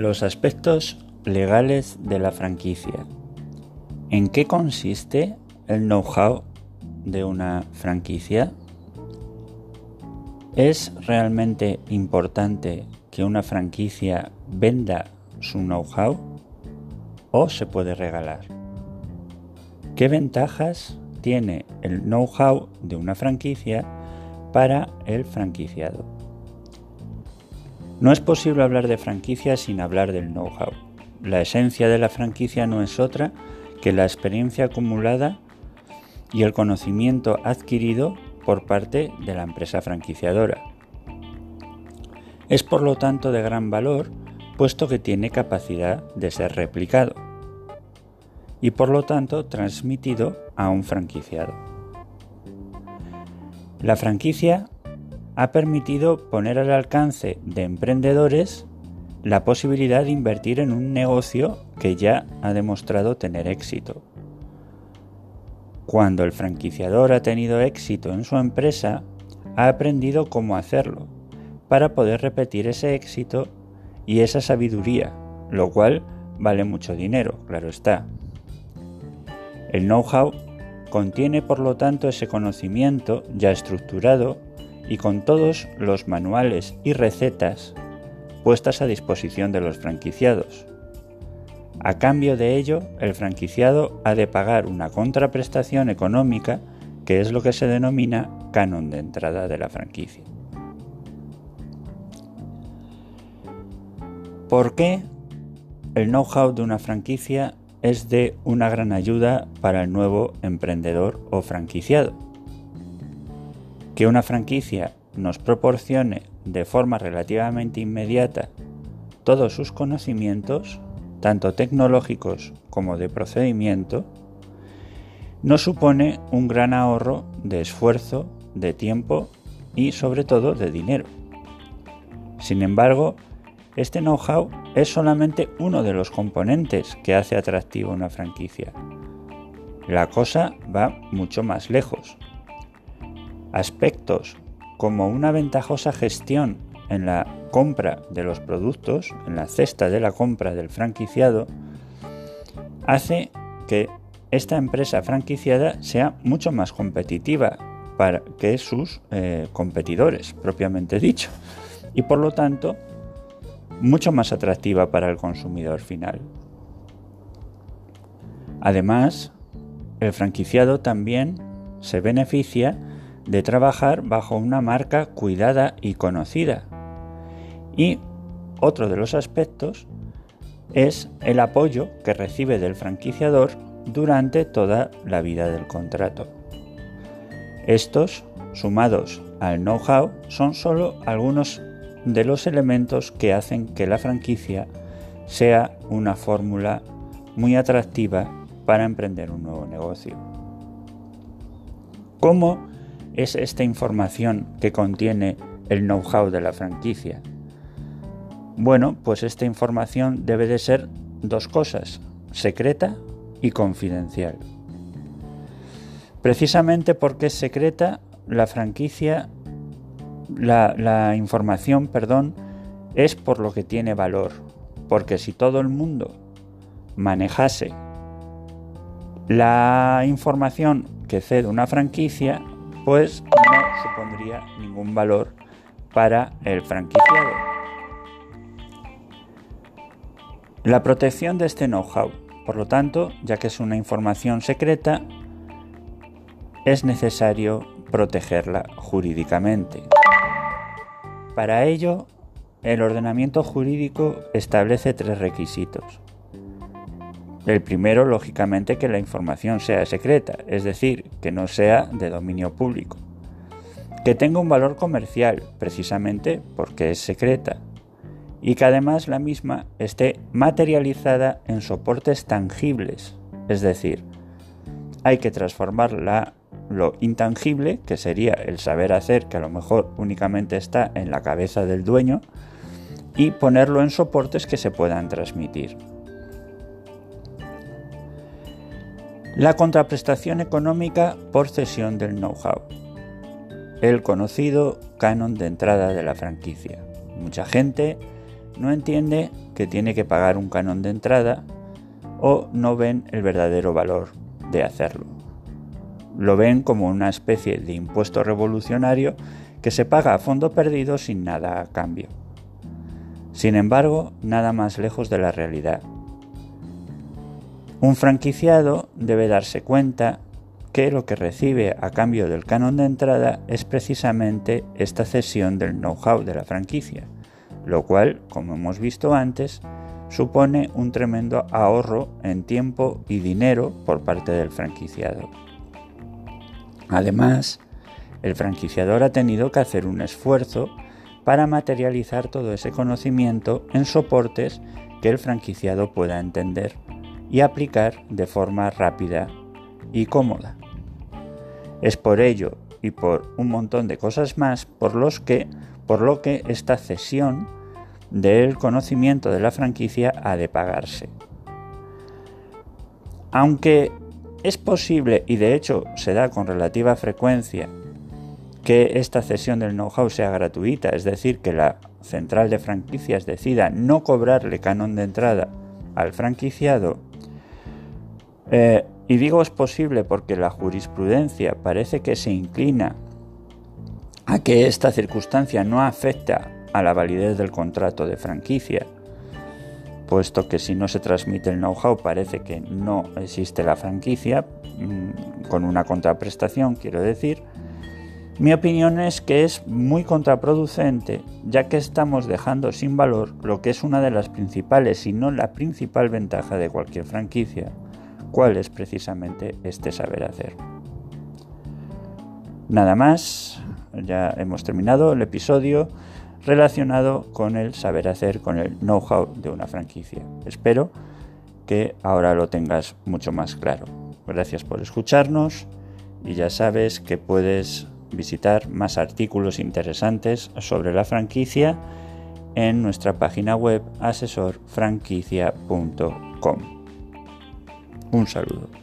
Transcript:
Los aspectos legales de la franquicia. ¿En qué consiste el know-how de una franquicia? ¿Es realmente importante que una franquicia venda su know-how o se puede regalar? ¿Qué ventajas tiene el know-how de una franquicia para el franquiciado? No es posible hablar de franquicia sin hablar del know-how. La esencia de la franquicia no es otra que la experiencia acumulada y el conocimiento adquirido por parte de la empresa franquiciadora. Es por lo tanto de gran valor puesto que tiene capacidad de ser replicado y por lo tanto transmitido a un franquiciado. La franquicia ha permitido poner al alcance de emprendedores la posibilidad de invertir en un negocio que ya ha demostrado tener éxito. Cuando el franquiciador ha tenido éxito en su empresa, ha aprendido cómo hacerlo, para poder repetir ese éxito y esa sabiduría, lo cual vale mucho dinero, claro está. El know-how contiene por lo tanto ese conocimiento ya estructurado y con todos los manuales y recetas puestas a disposición de los franquiciados. A cambio de ello, el franquiciado ha de pagar una contraprestación económica que es lo que se denomina canon de entrada de la franquicia. ¿Por qué el know-how de una franquicia es de una gran ayuda para el nuevo emprendedor o franquiciado? Que una franquicia nos proporcione de forma relativamente inmediata todos sus conocimientos, tanto tecnológicos como de procedimiento, no supone un gran ahorro de esfuerzo, de tiempo y sobre todo de dinero. Sin embargo, este know-how es solamente uno de los componentes que hace atractiva una franquicia. La cosa va mucho más lejos. Aspectos como una ventajosa gestión en la compra de los productos, en la cesta de la compra del franquiciado, hace que esta empresa franquiciada sea mucho más competitiva para que sus eh, competidores, propiamente dicho, y por lo tanto mucho más atractiva para el consumidor final. Además, el franquiciado también se beneficia de trabajar bajo una marca cuidada y conocida. Y otro de los aspectos es el apoyo que recibe del franquiciador durante toda la vida del contrato. Estos, sumados al know-how, son solo algunos de los elementos que hacen que la franquicia sea una fórmula muy atractiva para emprender un nuevo negocio. ¿Cómo es esta información que contiene el know-how de la franquicia? Bueno, pues esta información debe de ser dos cosas, secreta y confidencial. Precisamente porque es secreta, la franquicia, la, información, perdón, es por lo que tiene valor. Porque si todo el mundo manejase la información que cede una franquicia, pues no supondría ningún valor para el franquiciado. La protección de este know-how, por lo tanto, ya que es una información secreta, es necesario protegerla jurídicamente. Para ello, el ordenamiento jurídico establece tres requisitos. El primero, lógicamente, que la información sea secreta, es decir, que no sea de dominio público. Que tenga un valor comercial, precisamente porque es secreta. Y que además la misma esté materializada en soportes tangibles, es decir, hay que transformarla lo intangible, que sería el saber hacer, que a lo mejor únicamente está en la cabeza del dueño, y ponerlo en soportes que se puedan transmitir. La contraprestación económica por cesión del know-how. El conocido canon de entrada de la franquicia. Mucha gente no entiende que tiene que pagar un canon de entrada o no ven el verdadero valor de hacerlo. Lo ven como una especie de impuesto revolucionario que se paga a fondo perdido sin nada a cambio. Sin embargo, nada más lejos de la realidad. Un franquiciado debe darse cuenta que lo que recibe a cambio del canon de entrada es precisamente esta cesión del know-how de la franquicia, lo cual, como hemos visto antes, supone un tremendo ahorro en tiempo y dinero por parte del franquiciado. Además, el franquiciador ha tenido que hacer un esfuerzo para materializar todo ese conocimiento en soportes que el franquiciado pueda entender y aplicar de forma rápida y cómoda. Es por ello y por un montón de cosas más por los que por lo que esta cesión del conocimiento de la franquicia ha de pagarse. Aunque es posible y de hecho se da con relativa frecuencia que esta cesión del know-how sea gratuita, es decir, que la central de franquicias decida no cobrarle canon de entrada al franquiciado, eh, y digo es posible porque la jurisprudencia parece que se inclina a que esta circunstancia no afecta a la validez del contrato de franquicia, puesto que si no se transmite el know-how parece que no existe la franquicia, mm, con una contraprestación quiero decir, mi opinión es que es muy contraproducente, ya que estamos dejando sin valor lo que es una de las principales, si no la principal ventaja de cualquier franquicia, cuál es precisamente este saber hacer. Nada más, ya hemos terminado el episodio relacionado con el saber hacer, con el know-how de una franquicia. Espero que ahora lo tengas mucho más claro. Gracias por escucarnos y ya sabes que puedes visitar más artículos interesantes sobre la franquicia en nuestra página web asesorfranquicia.com. Un saludo.